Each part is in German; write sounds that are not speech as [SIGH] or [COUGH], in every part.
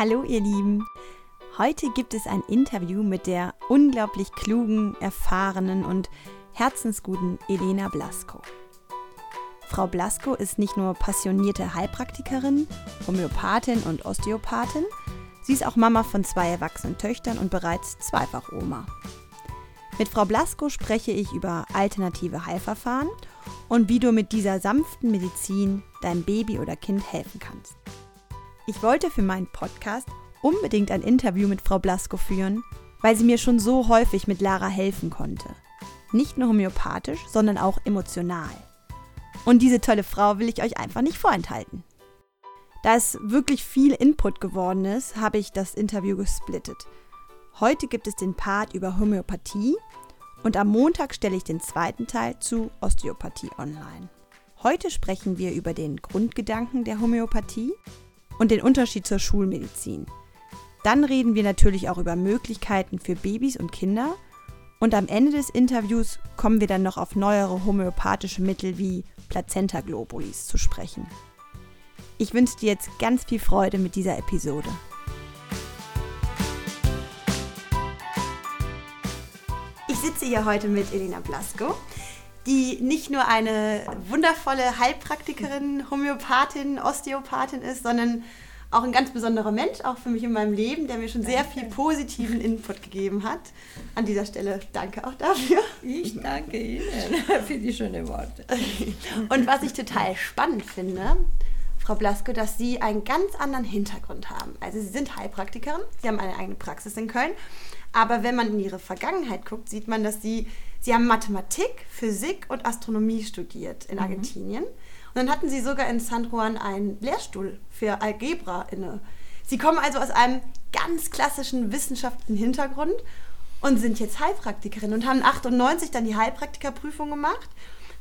Hallo ihr Lieben. Heute gibt es ein Interview mit der unglaublich klugen, erfahrenen und herzensguten Elena Blasko. Frau Blasko ist nicht nur passionierte Heilpraktikerin, Homöopathin und Osteopathin, sie ist auch Mama von zwei erwachsenen Töchtern und bereits zweifach Oma. Mit Frau Blasko spreche ich über alternative Heilverfahren und wie du mit dieser sanften Medizin deinem Baby oder Kind helfen kannst. Ich wollte für meinen Podcast unbedingt ein Interview mit Frau Blasko führen, weil sie mir schon so häufig mit Lara helfen konnte. Nicht nur homöopathisch, sondern auch emotional. Und diese tolle Frau will ich euch einfach nicht vorenthalten. Da es wirklich viel Input geworden ist, habe ich das Interview gesplittet. Heute gibt es den Part über Homöopathie und am Montag stelle ich den zweiten Teil zu Osteopathie online. Heute sprechen wir über den Grundgedanken der Homöopathie und den Unterschied zur Schulmedizin. Dann reden wir natürlich auch über Möglichkeiten für Babys und Kinder. Und am Ende des Interviews kommen wir dann noch auf neuere homöopathische Mittel wie Plazenta Globulis zu sprechen. Ich wünsche dir jetzt ganz viel Freude mit dieser Episode. Ich sitze hier heute mit Elena Blasko die nicht nur eine wundervolle Heilpraktikerin, Homöopathin, Osteopathin ist, sondern auch ein ganz besonderer Mensch, auch für mich in meinem Leben, der mir schon sehr viel positiven Input gegeben hat. An dieser Stelle danke auch dafür. Ich danke Ihnen [LAUGHS] für die schönen Worte. Und was ich total spannend finde, Frau Blasko, dass Sie einen ganz anderen Hintergrund haben. Also Sie sind Heilpraktikerin, Sie haben eine eigene Praxis in Köln, aber wenn man in Ihre Vergangenheit guckt, sieht man, dass Sie Sie haben Mathematik, Physik und Astronomie studiert in mhm. Argentinien. Mhm. Und dann hatten Sie sogar in San Juan einen Lehrstuhl für Algebra inne. Sie kommen also aus einem ganz klassischen wissenschaftlichen Hintergrund und sind jetzt Heilpraktikerin und haben 98 dann die Heilpraktikerprüfung gemacht,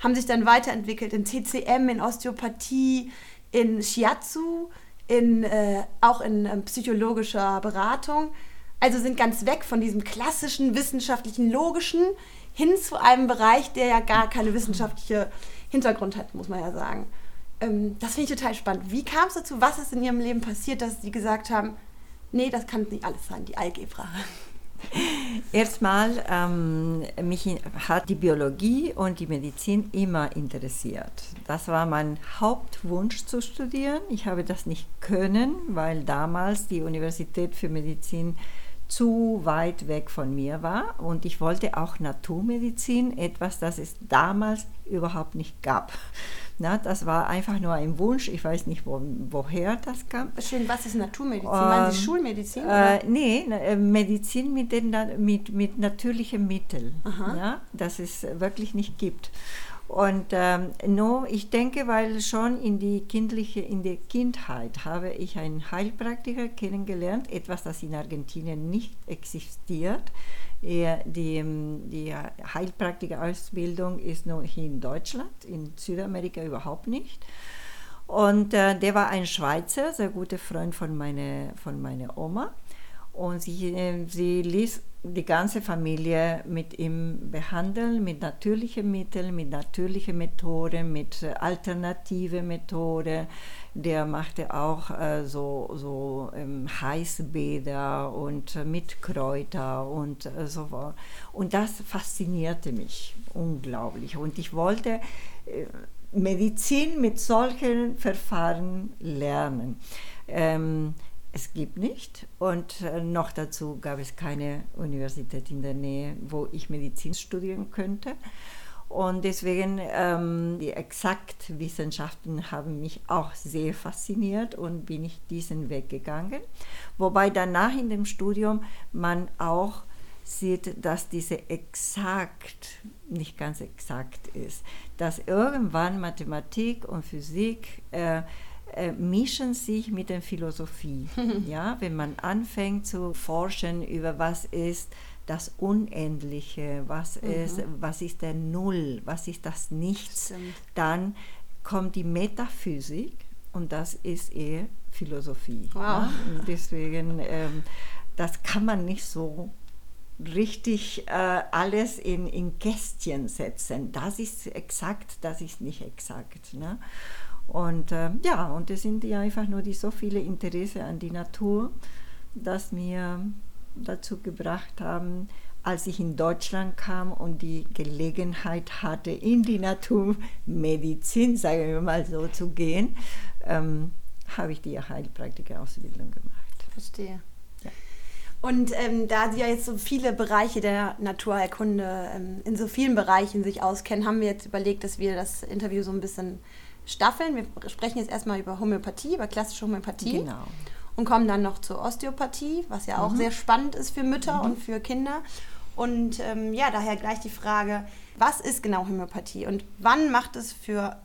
haben sich dann weiterentwickelt in TCM, in Osteopathie, in Shiatsu, in, äh, auch in äh, psychologischer Beratung. Also sind ganz weg von diesem klassischen wissenschaftlichen, logischen hin zu einem Bereich, der ja gar keine wissenschaftliche Hintergrund hat, muss man ja sagen. Ähm, das finde ich total spannend. Wie kam es dazu? Was ist in Ihrem Leben passiert, dass Sie gesagt haben, nee, das kann nicht alles sein, die Algebra? Erstmal, ähm, mich hat die Biologie und die Medizin immer interessiert. Das war mein Hauptwunsch zu studieren. Ich habe das nicht können, weil damals die Universität für Medizin zu weit weg von mir war und ich wollte auch Naturmedizin, etwas, das es damals überhaupt nicht gab. [LAUGHS] Na, das war einfach nur ein Wunsch, ich weiß nicht, wo, woher das kam. Schön, was ist Naturmedizin? Ähm, Meinen Sie Schulmedizin? Äh, nee, äh, Medizin mit, den, mit, mit natürlichen Mitteln, ja, das es wirklich nicht gibt. Und ähm, no, ich denke, weil schon in die kindliche, in der Kindheit habe ich einen Heilpraktiker kennengelernt, etwas, das in Argentinien nicht existiert. Er, die, ähm, die Heilpraktikerausbildung ist nur hier in Deutschland, in Südamerika überhaupt nicht. Und äh, der war ein Schweizer, sehr guter Freund von meiner, von meiner Oma. Und sie, äh, sie ließ die ganze Familie mit ihm behandeln, mit natürlichen Mitteln, mit natürlichen Methoden, mit äh, alternativen Methoden. Der machte auch äh, so, so ähm, Heißbäder und äh, mit Kräuter und äh, so. Und das faszinierte mich unglaublich. Und ich wollte äh, Medizin mit solchen Verfahren lernen. Ähm, es gibt nicht. Und äh, noch dazu gab es keine Universität in der Nähe, wo ich Medizin studieren könnte. Und deswegen ähm, die Exaktwissenschaften haben mich auch sehr fasziniert und bin ich diesen Weg gegangen. Wobei danach in dem Studium man auch sieht, dass diese exakt nicht ganz exakt ist, dass irgendwann Mathematik und Physik äh, äh, mischen sich mit der Philosophie. [LAUGHS] ja, wenn man anfängt zu forschen über was ist das Unendliche, was mhm. ist, was ist der Null, was ist das Nichts, Stimmt. dann kommt die Metaphysik und das ist eher Philosophie. Wow. Ja? deswegen, ähm, das kann man nicht so richtig äh, alles in, in Kästchen setzen. Das ist exakt, das ist nicht exakt. Ne? Und äh, ja, und es sind ja einfach nur die so viele Interesse an die Natur, das mir dazu gebracht haben, als ich in Deutschland kam und die Gelegenheit hatte, in die Naturmedizin, sagen wir mal so, zu gehen, ähm, habe ich die Heilpraktiker-Ausbildung gemacht. Verstehe. Ja. Und ähm, da Sie ja jetzt so viele Bereiche der Naturheilkunde ähm, in so vielen Bereichen sich auskennen, haben wir jetzt überlegt, dass wir das Interview so ein bisschen staffeln. Wir sprechen jetzt erstmal über Homöopathie, über klassische Homöopathie. Genau. Und kommen dann noch zur Osteopathie, was ja auch mhm. sehr spannend ist für Mütter mhm. und für Kinder. Und ähm, ja, daher gleich die Frage, was ist genau Homöopathie und wann macht es für,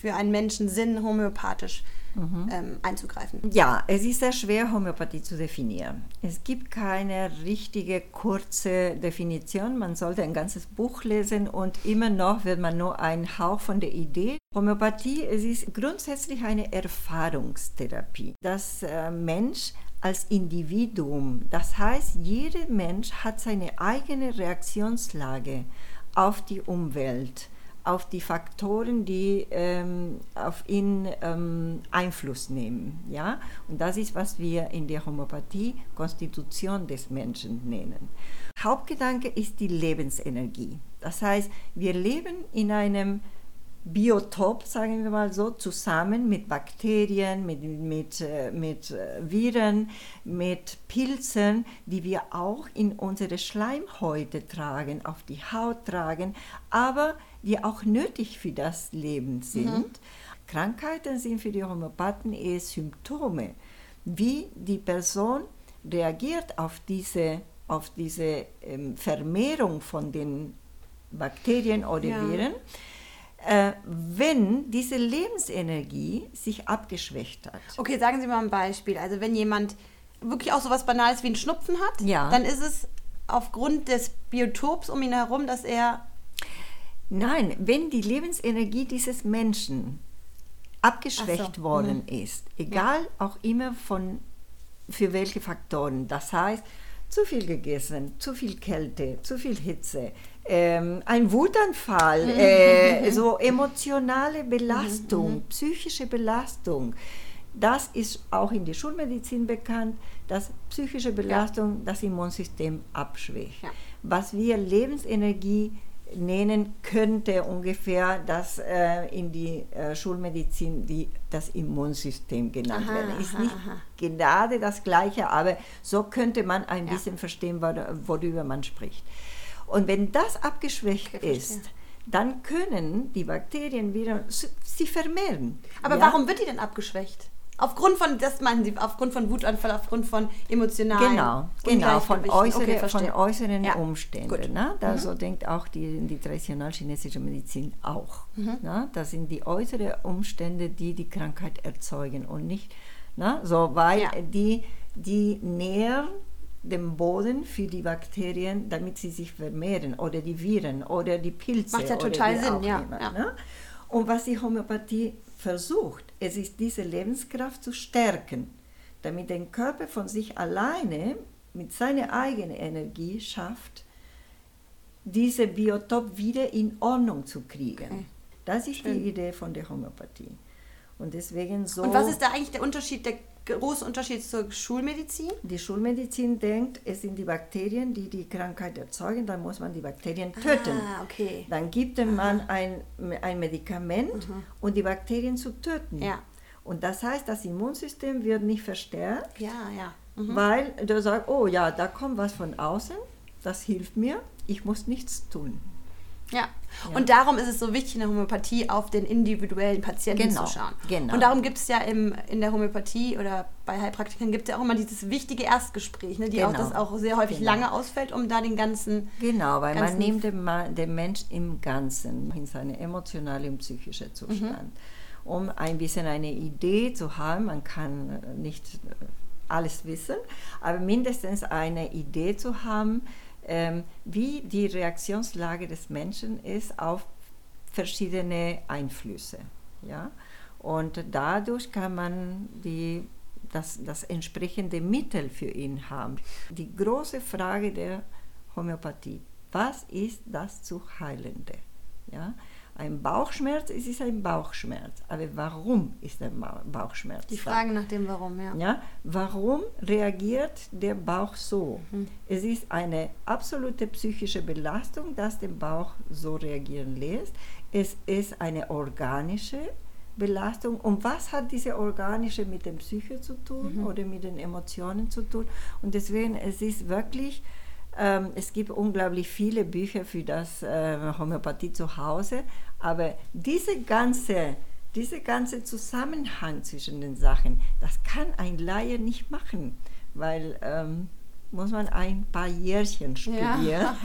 für einen Menschen Sinn, homöopathisch mhm. ähm, einzugreifen? Ja, es ist sehr schwer, Homöopathie zu definieren. Es gibt keine richtige kurze Definition. Man sollte ein ganzes Buch lesen und immer noch wird man nur einen Hauch von der Idee. Homöopathie, es ist grundsätzlich eine Erfahrungstherapie. Das äh, Mensch als Individuum. Das heißt, jeder Mensch hat seine eigene Reaktionslage auf die Umwelt, auf die Faktoren, die ähm, auf ihn ähm, Einfluss nehmen. Ja? Und das ist, was wir in der Homöopathie Konstitution des Menschen nennen. Hauptgedanke ist die Lebensenergie. Das heißt, wir leben in einem Biotop, sagen wir mal so, zusammen mit Bakterien, mit, mit, äh, mit äh, Viren, mit Pilzen, die wir auch in unsere Schleimhäute tragen, auf die Haut tragen, aber die auch nötig für das Leben sind. Mhm. Krankheiten sind für die Homöopathen eher Symptome, wie die Person reagiert auf diese, auf diese ähm, Vermehrung von den Bakterien oder ja. Viren äh, wenn diese Lebensenergie sich abgeschwächt hat. Okay, sagen Sie mal ein Beispiel. Also wenn jemand wirklich auch so was Banales wie einen Schnupfen hat, ja. dann ist es aufgrund des Biotops um ihn herum, dass er... Nein, wenn die Lebensenergie dieses Menschen abgeschwächt so. worden mhm. ist, egal ja. auch immer von für welche Faktoren. Das heißt, zu viel gegessen, zu viel Kälte, zu viel Hitze, ähm, ein Wutanfall, mhm. äh, [LAUGHS] so emotionale Belastung, mhm. psychische Belastung. Das ist auch in der Schulmedizin bekannt, dass psychische Belastung ja. das Immunsystem abschwächt. Ja. Was wir Lebensenergie nennen könnte ungefähr, dass äh, in die äh, Schulmedizin die, das Immunsystem genannt aha, werden. Ist aha, nicht aha. gerade das Gleiche, aber so könnte man ein ja. bisschen verstehen, worüber man spricht. Und wenn das abgeschwächt okay, ist, dann können die Bakterien wieder sich vermehren. Aber ja? warum wird die denn abgeschwächt? Aufgrund von, das meinen Sie, aufgrund von Wutanfall, aufgrund von emotionalen Genau, genau von, äußere, okay, von äußeren ja. Umständen. Ne? Da mhm. so denkt auch die, die traditionell chinesische Medizin auch. Mhm. Ne? Das sind die äußeren Umstände, die die Krankheit erzeugen und nicht, ne? so, weil ja. die, die nähren den Boden für die Bakterien, damit sie sich vermehren oder die Viren oder die Pilze. Macht ja total Sinn, ja. Immer, ja. Ne? Und was die Homöopathie versucht, es ist diese Lebenskraft zu stärken, damit der Körper von sich alleine mit seiner eigenen Energie schafft, diese Biotop wieder in Ordnung zu kriegen. Okay. Das ist Schön. die Idee von der Homöopathie. Und deswegen so. Und was ist da eigentlich der Unterschied der große Unterschied zur Schulmedizin? Die Schulmedizin denkt, es sind die Bakterien, die die Krankheit erzeugen, dann muss man die Bakterien töten. Ah, okay. Dann gibt man ein, ein Medikament, mhm. um die Bakterien zu töten. Ja. Und das heißt, das Immunsystem wird nicht verstärkt, ja, ja. Mhm. weil du sagst, oh ja, da kommt was von außen, das hilft mir, ich muss nichts tun. Ja. ja. Und darum ist es so wichtig, in der Homöopathie auf den individuellen Patienten genau. zu schauen. Genau. Und darum gibt es ja im, in der Homöopathie oder bei Heilpraktikern gibt es ja auch immer dieses wichtige Erstgespräch, ne, die genau. auch das auch sehr häufig genau. lange ausfällt, um da den ganzen. Genau, weil ganzen man nimmt den, den Mensch im Ganzen, in seine emotionale und psychische Zustand. Mhm. Um ein bisschen eine Idee zu haben, man kann nicht alles wissen, aber mindestens eine Idee zu haben, wie die Reaktionslage des Menschen ist auf verschiedene Einflüsse. Ja? Und dadurch kann man die, das, das entsprechende Mittel für ihn haben. Die große Frage der Homöopathie, was ist das zu Heilende? Ja? Ein Bauchschmerz, es ist ein Bauchschmerz. Aber warum ist ein Bauchschmerz? Die Frage nach dem Warum, ja. ja. Warum reagiert der Bauch so? Mhm. Es ist eine absolute psychische Belastung, dass den Bauch so reagieren lässt. Es ist eine organische Belastung. Und was hat diese organische mit dem Psyche zu tun mhm. oder mit den Emotionen zu tun? Und deswegen, es ist wirklich ähm, es gibt unglaublich viele Bücher für das äh, Homöopathie zu Hause, aber diese ganze, diese ganze Zusammenhang zwischen den Sachen, das kann ein Laie nicht machen, weil ähm, muss man ein paar Jährchen studieren, [LAUGHS] ja.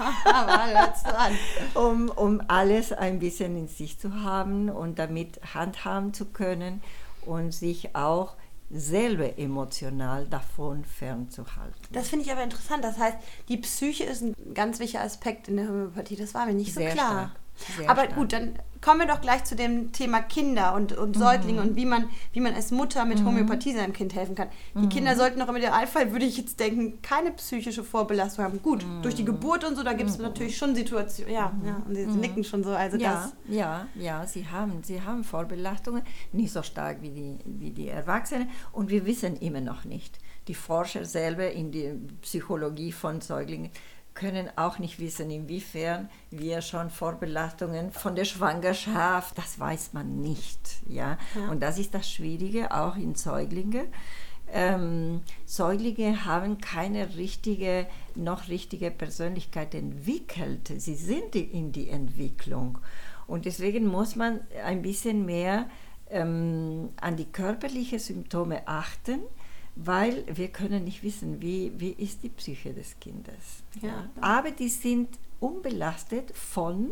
[LAUGHS] um, um alles ein bisschen in sich zu haben und damit handhaben zu können und sich auch selber emotional davon fernzuhalten. Das finde ich aber interessant. Das heißt, die Psyche ist ein ganz wichtiger Aspekt in der Homöopathie. Das war mir nicht so Sehr klar. Stark. Sehr aber stark. gut, dann kommen wir doch gleich zu dem Thema Kinder und, und Säuglinge mhm. und wie man, wie man als Mutter mit mhm. Homöopathie seinem Kind helfen kann. Die mhm. Kinder sollten doch im Idealfall, würde ich jetzt denken, keine psychische Vorbelastung haben. Gut, mhm. durch die Geburt und so, da gibt es mhm. natürlich schon Situationen. Ja, mhm. ja, und sie nicken schon so. Also ja, das. ja, ja, sie haben, sie haben Vorbelastungen, nicht so stark wie die, wie die Erwachsenen. Und wir wissen immer noch nicht. Die Forscher selber in der Psychologie von Säuglingen können auch nicht wissen, inwiefern wir schon Vorbelastungen von der Schwangerschaft, das weiß man nicht. Ja? ja. Und das ist das Schwierige auch in Säuglingen. Ähm, Säuglinge haben keine richtige, noch richtige Persönlichkeit entwickelt. Sie sind in die Entwicklung. Und deswegen muss man ein bisschen mehr ähm, an die körperlichen Symptome achten weil wir können nicht wissen, wie, wie ist die Psyche des Kindes. Ja. Aber die sind unbelastet von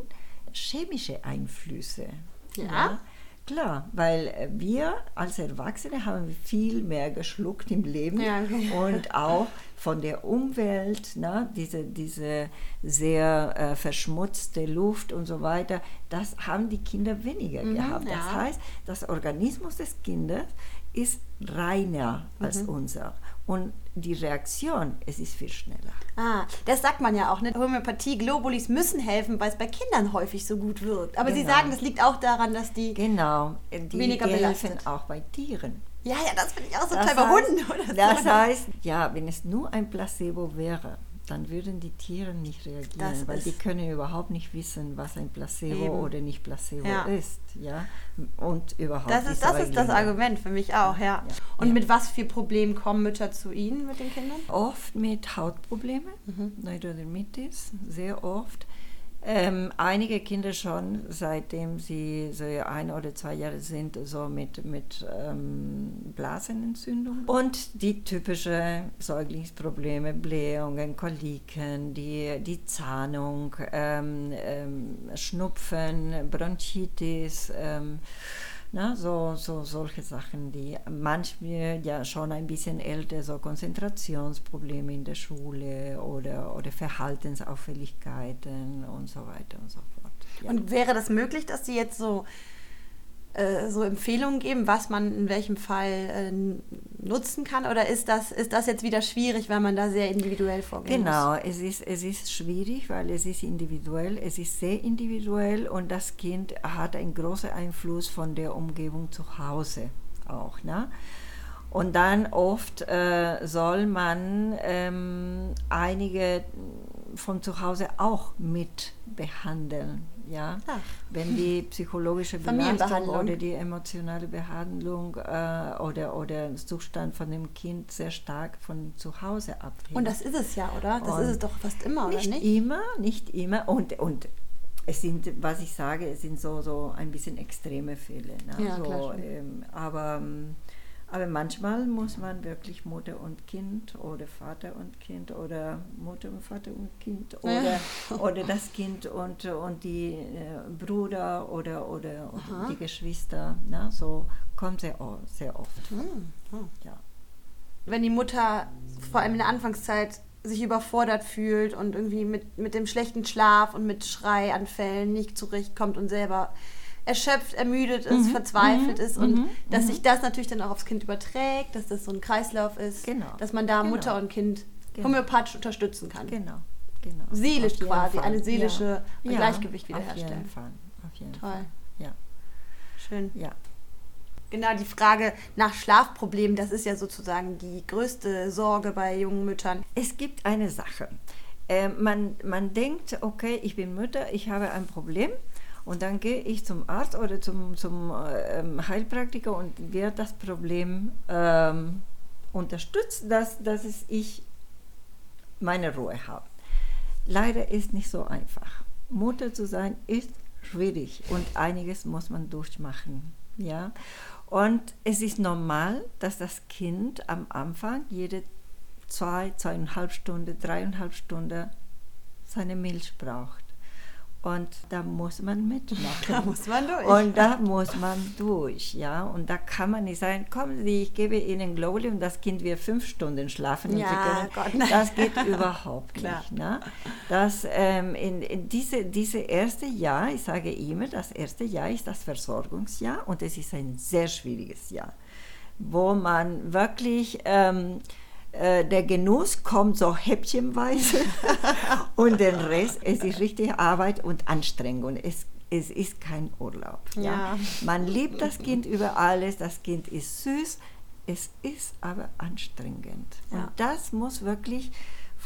chemischen Einflüssen. Ja. ja. Klar, weil wir als Erwachsene haben viel mehr geschluckt im Leben ja, [LAUGHS] und auch von der Umwelt, ne, diese, diese sehr äh, verschmutzte Luft und so weiter, das haben die Kinder weniger mhm, gehabt. Das heißt, das Organismus des Kindes ist reiner als mhm. unser. Und die Reaktion, es ist viel schneller. Ah, das sagt man ja auch. Ne? Homöopathie, Globulis müssen helfen, weil es bei Kindern häufig so gut wirkt. Aber genau. Sie sagen, das liegt auch daran, dass die genau, die weniger helfen auch bei Tieren. Ja, ja, das finde ich auch so das toll bei Hunden. Oder das so. heißt, ja, wenn es nur ein Placebo wäre, dann würden die Tiere nicht reagieren, das weil die können überhaupt nicht wissen, was ein Placebo Eben. oder nicht Placebo ja. ist, ja, und überhaupt. Das ist das, ist das Argument für mich auch, ja. ja. Und ja. mit was für Problemen kommen Mütter zu Ihnen mit den Kindern? Oft mit Hautproblemen, mhm. Neurodermitis, sehr oft. Ähm, einige Kinder schon, seitdem sie so ein oder zwei Jahre sind, so mit, mit ähm, Blasenentzündung. Und die typischen Säuglingsprobleme, Blähungen, Koliken, die, die Zahnung, ähm, ähm Schnupfen, Bronchitis. Na, so, so solche Sachen, die manchmal ja schon ein bisschen älter, so Konzentrationsprobleme in der Schule oder, oder Verhaltensauffälligkeiten und so weiter und so fort. Ja. Und wäre das möglich, dass Sie jetzt so äh, so Empfehlungen geben, was man in welchem Fall äh, nutzen kann? Oder ist das, ist das jetzt wieder schwierig, weil man da sehr individuell vorgeht? Genau, es ist, es ist schwierig, weil es ist individuell, es ist sehr individuell und das Kind hat einen großen Einfluss von der Umgebung zu Hause auch. Ne? Und dann oft äh, soll man ähm, einige von zu Hause auch mit behandeln. Ja? Wenn die psychologische Belastung oder die emotionale Behandlung äh, oder, oder Zustand von dem Kind sehr stark von zu Hause abhängt. Und das ist es ja, oder? Das Und ist es doch fast immer, nicht oder nicht? immer, nicht immer. Und, und es sind, was ich sage, es sind so, so ein bisschen extreme Fälle. Ne? Ja, so, ähm, aber ähm, aber manchmal muss man wirklich Mutter und Kind oder Vater und Kind oder Mutter und Vater und Kind oder, oder das Kind und, und die äh, Bruder oder, oder die Geschwister. Na, so kommt sehr, sehr oft. Mhm. Oh. Ja. Wenn die Mutter vor allem in der Anfangszeit sich überfordert fühlt und irgendwie mit, mit dem schlechten Schlaf und mit Schreianfällen nicht zurechtkommt und selber erschöpft, ermüdet ist, mhm. verzweifelt mhm. ist und mhm. dass mhm. sich das natürlich dann auch aufs Kind überträgt, dass das so ein Kreislauf ist, genau. dass man da genau. Mutter und Kind genau. homöopathisch unterstützen kann. Genau, genau. Seelisch quasi, Fall. eine seelische ja. Gleichgewicht wiederherstellen. Auf jeden Fall. jeden Toll. Fall. Ja. Schön. Ja. Genau, die Frage nach Schlafproblemen, das ist ja sozusagen die größte Sorge bei jungen Müttern. Es gibt eine Sache. Äh, man, man denkt, okay, ich bin Mutter, ich habe ein Problem und dann gehe ich zum Arzt oder zum, zum ähm, Heilpraktiker und wird das Problem ähm, unterstützt, dass, dass es ich meine Ruhe habe. Leider ist nicht so einfach. Mutter zu sein ist schwierig und einiges muss man durchmachen. Ja? Und es ist normal, dass das Kind am Anfang jede zwei, zweieinhalb Stunden, dreieinhalb Stunden seine Milch braucht. Und da muss man mitmachen. Da muss man [LAUGHS] durch. Und da muss man durch, ja. Und da kann man nicht sagen, kommen Sie, ich gebe Ihnen Globuli und das Kind wird fünf Stunden schlafen. Ja, können, Gott, das geht [LAUGHS] überhaupt Klar. nicht. Ne? Das, ähm, in, in diese, diese erste Jahr, ich sage immer, das erste Jahr ist das Versorgungsjahr und es ist ein sehr schwieriges Jahr, wo man wirklich... Ähm, äh, der Genuss kommt so häppchenweise [LAUGHS] und den Rest, es ist richtig Arbeit und Anstrengung. Es, es ist kein Urlaub. Ja. Ja. Man liebt das Kind über alles, das Kind ist süß, es ist aber anstrengend. Ja. Und das muss wirklich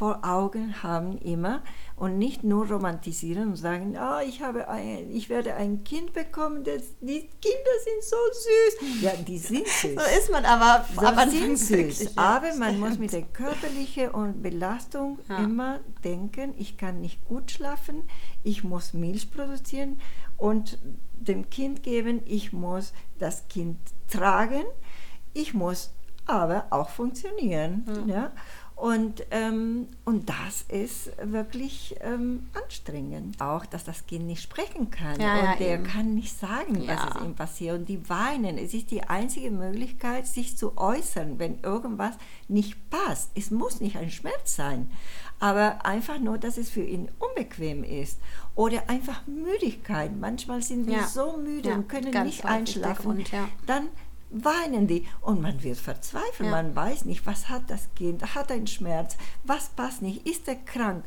vor Augen haben immer und nicht nur romantisieren und sagen, ah, ich, habe ein, ich werde ein Kind bekommen, das, die Kinder sind so süß. Ja, die sind süß. So ist man aber So am sind süß. Aber man muss mit [LAUGHS] der körperlichen und Belastung Ja. immer denken, ich kann nicht gut schlafen, ich muss Milch produzieren und dem Kind geben, ich muss das Kind tragen, ich muss aber auch funktionieren. Ja? Und, ähm, und das ist wirklich ähm, anstrengend. Auch, dass das Kind nicht sprechen kann. Ja, und ja, der eben. kann nicht sagen, Ja. was ihm passiert. Und die weinen. Es ist die einzige Möglichkeit, sich zu äußern, wenn irgendwas nicht passt. Es muss nicht ein Schmerz sein, aber einfach nur, dass es für ihn unbequem ist. Oder einfach Müdigkeit. Manchmal sind wir so müde und können nicht einschlafen. Grund. Dann weinen die und man wird verzweifelt. Ja. Man weiß nicht, was hat das Kind, hat ein Schmerz, was passt nicht, ist er krank.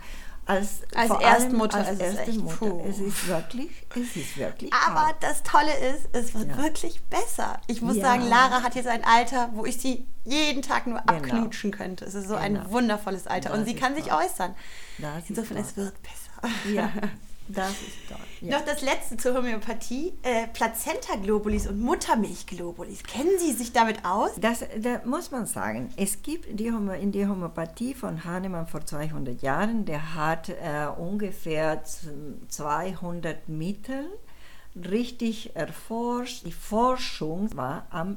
Als, Als Erstmutter als ist es erste echt, Mutter. puh. Es ist wirklich, es ist wirklich Aber hart. das Tolle ist, es wird Ja. wirklich besser. Ich muss Ja. sagen, Lara hat jetzt ein Alter, wo ich sie jeden Tag nur Genau. abknutschen könnte. Es ist so ein Genau. wundervolles Alter. Das Und sie kann sich toll. äußern. Das Insofern, es wird besser. Ja, [LAUGHS] das ist toll. Ja. Noch das letzte zur Homöopathie. Äh, Plazenta-Globulis und Muttermilch-Globulis. Kennen Sie sich damit aus? Das, da muss man sagen, es gibt die Homö in der Homöopathie von Hahnemann vor 200 Jahren, der hat äh, ungefähr z- 200 Mittel richtig erforscht. Die Forschung war am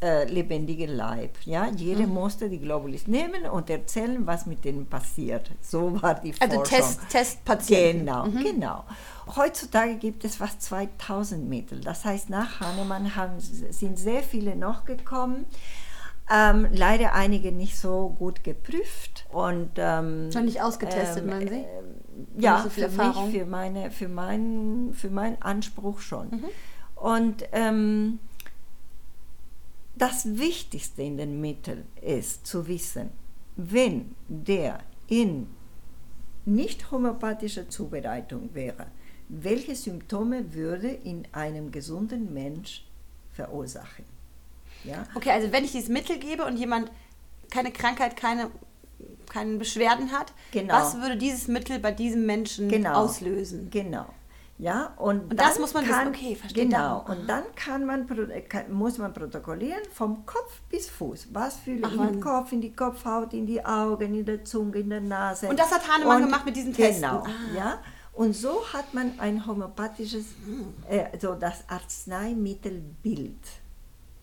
äh, lebendigen Leib. Ja? Jeder musste die Globulis nehmen und erzählen, was mit denen passiert. So war die Also Forschung. Test, Testpatienten. Genau, genau. Heutzutage gibt es fast 2000 Mittel. Das heißt, nach Hahnemann haben, sind sehr viele noch gekommen. Ähm, leider einige nicht so gut geprüft und ähm, Noch nicht ausgetestet, ähm, meinen Sie? äh, ja, so für Erfahrung? mich, für meine, für meinen, für meinen Anspruch schon. Mhm. Und ähm, das Wichtigste in den Mitteln ist zu wissen, wenn der in nicht homöopathischer Zubereitung wäre, welche Symptome würde in einem gesunden Mensch verursachen. Ja? Okay, also wenn ich dieses Mittel gebe und jemand keine Krankheit, keine, keine Beschwerden hat, Genau. was würde dieses Mittel bei diesem Menschen Genau. auslösen? Genau. Ja, und, Und das dann muss man wissen, kann, okay, verstehe Genau, darum. und dann kann man, pro- kann, muss man protokollieren vom Kopf bis Fuß. Was fühle Ach, ich im. Kopf, in die Kopfhaut, in die Augen, in der Zunge, in der Nase. Und das hat Hahnemann gemacht mit diesen Testen. Genau, Ah. ja. Und so hat man ein homöopathisches, Hm. äh, so das Arzneimittelbild.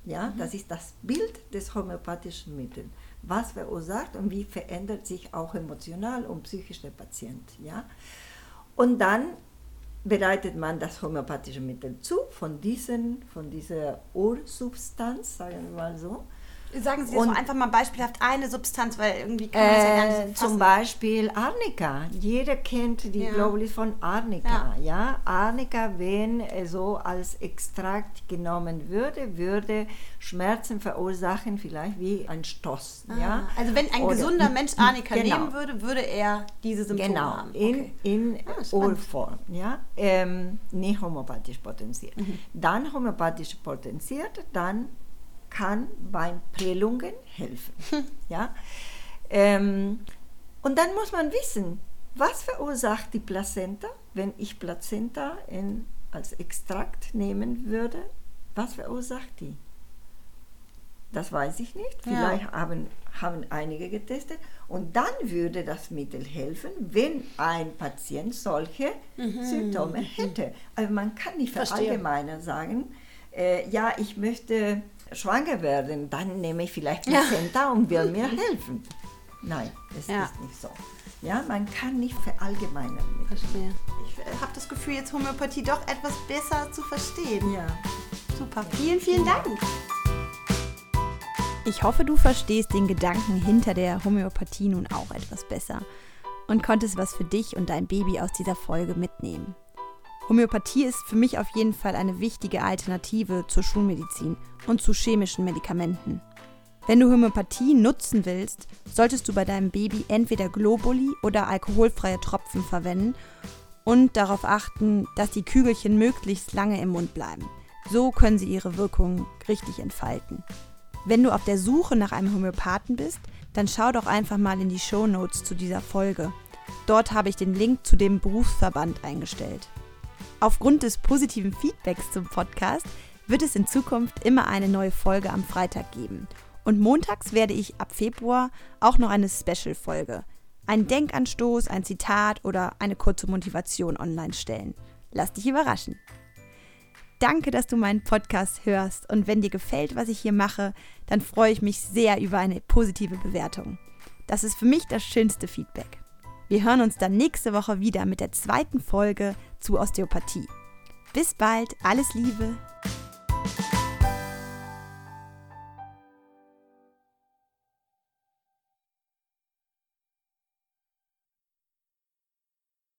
Ja, Mhm. das ist das Bild des homöopathischen Mittels. Was verursacht und wie verändert sich auch emotional und psychisch der Patient. Ja? Und dann bereitet man das homöopathische Mittel zu von, diesen, von dieser Ursubstanz, sagen wir mal so. Sagen Sie und, so einfach mal beispielhaft eine Substanz, weil irgendwie kann man äh, ja gar nicht fassen. Zum Beispiel Arnika. Jeder kennt die ja. Globulis von Arnika. Ja. ja. Arnika, wenn so als Extrakt genommen würde, würde Schmerzen verursachen, vielleicht wie ein Stoß. Ah, ja? Also wenn ein Oder, gesunder Mensch Arnika genau. nehmen würde, würde er diese Symptome genau, haben. Genau, okay. in, in ah, Urform. Ja? Ähm, nicht homöopathisch potenziert. Mhm. Dann homöopathisch potenziert, dann kann beim Prellungen helfen. [LAUGHS] Ja? Ähm, und dann muss man wissen, was verursacht die Plazenta, wenn ich Plazenta in, als Extrakt nehmen würde? Was verursacht die? Das weiß ich nicht. Vielleicht ja. haben, haben einige getestet. Und dann würde das Mittel helfen, wenn ein Patient solche mhm. Symptome hätte. Also man kann nicht verallgemeinern sagen, äh, ja, ich möchte schwanger werden, dann nehme ich vielleicht Plazenta ja. und will mir [LAUGHS] helfen. Nein, das ja. ist nicht so. Ja, man kann nicht verallgemeinern. Verstehe. Ich äh, habe das Gefühl, jetzt Homöopathie doch etwas besser zu verstehen. Ja. Super. Vielen, vielen Dank. Ich hoffe, du verstehst den Gedanken hinter der Homöopathie nun auch etwas besser und konntest was für dich und dein Baby aus dieser Folge mitnehmen. Homöopathie ist für mich auf jeden Fall eine wichtige Alternative zur Schulmedizin und zu chemischen Medikamenten. Wenn du Homöopathie nutzen willst, solltest du bei deinem Baby entweder Globuli oder alkoholfreie Tropfen verwenden und darauf achten, dass die Kügelchen möglichst lange im Mund bleiben. So können sie ihre Wirkung richtig entfalten. Wenn du auf der Suche nach einem Homöopathen bist, dann schau doch einfach mal in die Show Notes zu dieser Folge. Dort habe ich den Link zu dem Berufsverband eingestellt. Aufgrund des positiven Feedbacks zum Podcast wird es in Zukunft immer eine neue Folge am Freitag geben. Und montags werde ich ab Februar auch noch eine Special-Folge, einen Denkanstoß, ein Zitat oder eine kurze Motivation online stellen. Lass dich überraschen. Danke, dass du meinen Podcast hörst und wenn dir gefällt, was ich hier mache, dann freue ich mich sehr über eine positive Bewertung. Das ist für mich das schönste Feedback. Wir hören uns dann nächste Woche wieder mit der zweiten Folge zu Osteopathie. Bis bald, alles Liebe!